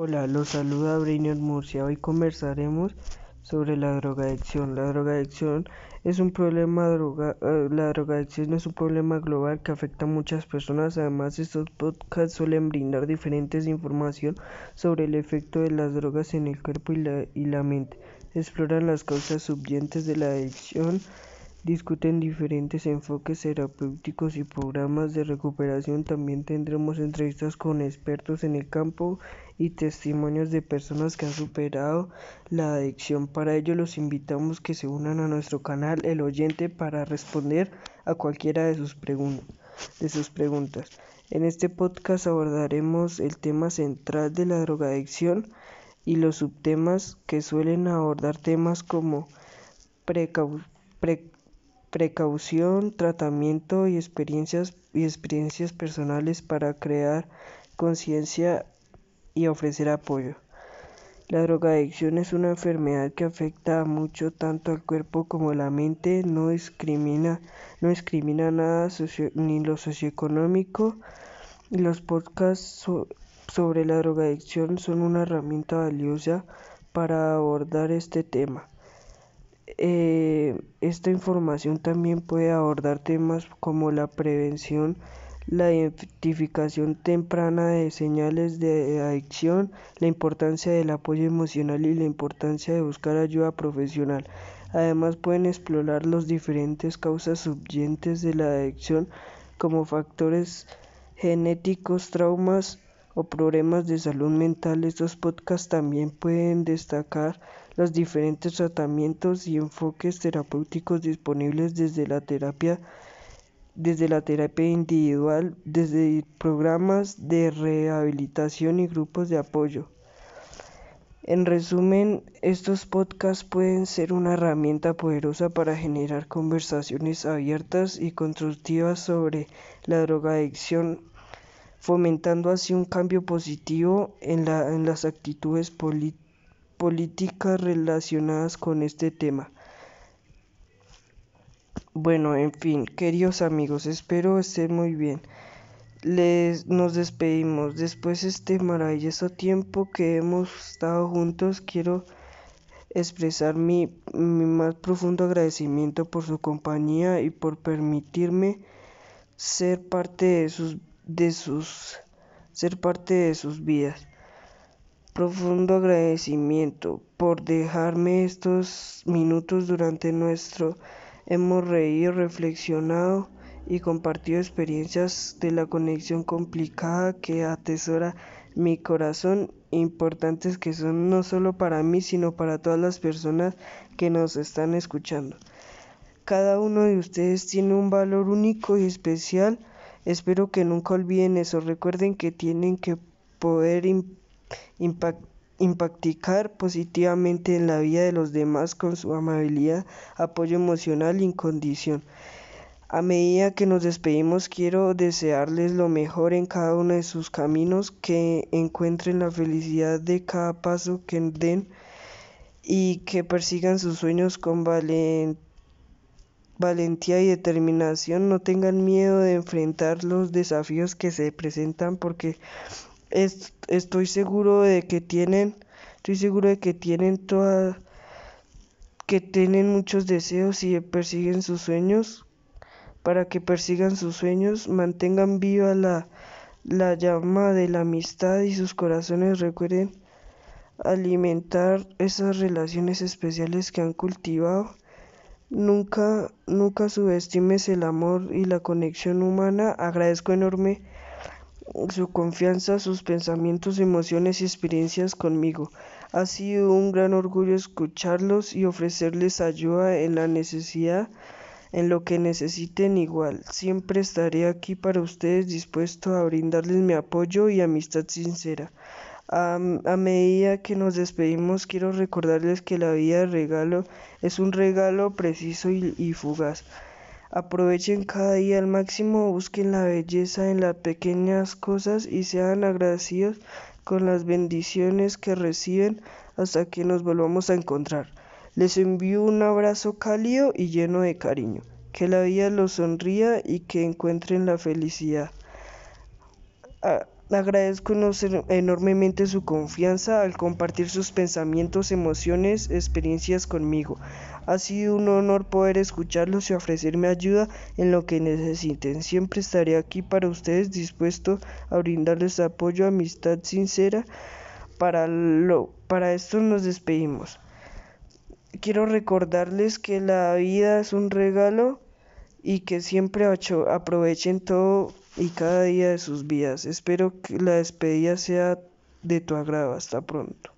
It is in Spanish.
Hola, los saluda Brainer Murcia. Hoy conversaremos sobre la drogadicción. La drogadicción es un problema droga, eh, la drogadicción es un problema global que afecta a muchas personas. Además, estos podcasts suelen brindar diferentes información sobre el efecto de las drogas en el cuerpo y la, y la mente. Exploran las causas subyacentes de la adicción discuten diferentes enfoques terapéuticos y programas de recuperación. También tendremos entrevistas con expertos en el campo y testimonios de personas que han superado la adicción. Para ello los invitamos que se unan a nuestro canal El Oyente para responder a cualquiera de sus, preguntas. En este podcast abordaremos el tema central de la drogadicción y los subtemas que suelen abordar temas como precaución precaución, tratamiento y experiencias, y experiencias personales para crear conciencia y ofrecer apoyo. La drogadicción es una enfermedad que afecta mucho tanto al cuerpo como a la mente, no discrimina, no discrimina nada ni lo socioeconómico. Los podcasts sobre la drogadicción son una herramienta valiosa para abordar este tema. Eh, esta información también puede abordar temas como la prevención, la identificación temprana de señales de adicción, la importancia del apoyo emocional y la importancia de buscar ayuda profesional. Además pueden explorar las diferentes causas subyacentes de la adicción como factores genéticos, traumas o problemas de salud mental. Estos podcasts también pueden destacar los diferentes tratamientos y enfoques terapéuticos disponibles desde la terapia desde la terapia individual, desde programas de rehabilitación y grupos de apoyo. En resumen, estos podcasts pueden ser una herramienta poderosa para generar conversaciones abiertas y constructivas sobre la drogadicción, fomentando así un cambio positivo en, la, en las actitudes políticas políticas relacionadas con este tema. Bueno, en fin, queridos amigos, espero estén muy bien. Les nos despedimos. Después de este maravilloso tiempo que hemos estado juntos, quiero expresar mi, mi más profundo agradecimiento por su compañía y por permitirme ser parte de sus de sus ser parte de sus vidas profundo agradecimiento por dejarme estos minutos durante nuestro hemos reído, reflexionado y compartido experiencias de la conexión complicada que atesora mi corazón, importantes que son no solo para mí, sino para todas las personas que nos están escuchando. Cada uno de ustedes tiene un valor único y especial. Espero que nunca olviden eso. Recuerden que tienen que poder impactar positivamente en la vida de los demás con su amabilidad, apoyo emocional y condición. A medida que nos despedimos, quiero desearles lo mejor en cada uno de sus caminos, que encuentren la felicidad de cada paso que den y que persigan sus sueños con valentía y determinación. No tengan miedo de enfrentar los desafíos que se presentan porque estoy seguro de que tienen, estoy seguro de que tienen toda, que tienen muchos deseos y persiguen sus sueños. Para que persigan sus sueños, mantengan viva la, la llama de la amistad y sus corazones recuerden alimentar esas relaciones especiales que han cultivado. Nunca, nunca subestimes el amor y la conexión humana. Agradezco enorme su confianza, sus pensamientos, emociones y experiencias conmigo. Ha sido un gran orgullo escucharlos y ofrecerles ayuda en la necesidad, en lo que necesiten igual. Siempre estaré aquí para ustedes dispuesto a brindarles mi apoyo y amistad sincera. A, medida que nos despedimos, quiero recordarles que la vida de regalo es un regalo preciso y fugaz. Aprovechen cada día al máximo, busquen la belleza en las pequeñas cosas y sean agradecidos con las bendiciones que reciben hasta que nos volvamos a encontrar. Les envío un abrazo cálido y lleno de cariño. Que la vida los sonría y que encuentren la felicidad. Agradezco enormemente su confianza al compartir sus pensamientos, emociones, experiencias conmigo. Ha sido un honor poder escucharlos y ofrecerme ayuda en lo que necesiten. Siempre estaré aquí para ustedes, dispuesto a brindarles apoyo, amistad sincera. Para, lo, para esto nos despedimos. Quiero recordarles que la vida es un regalo y que siempre aprovechen todo y cada día de sus vidas. Espero que la despedida sea de tu agrado. Hasta pronto.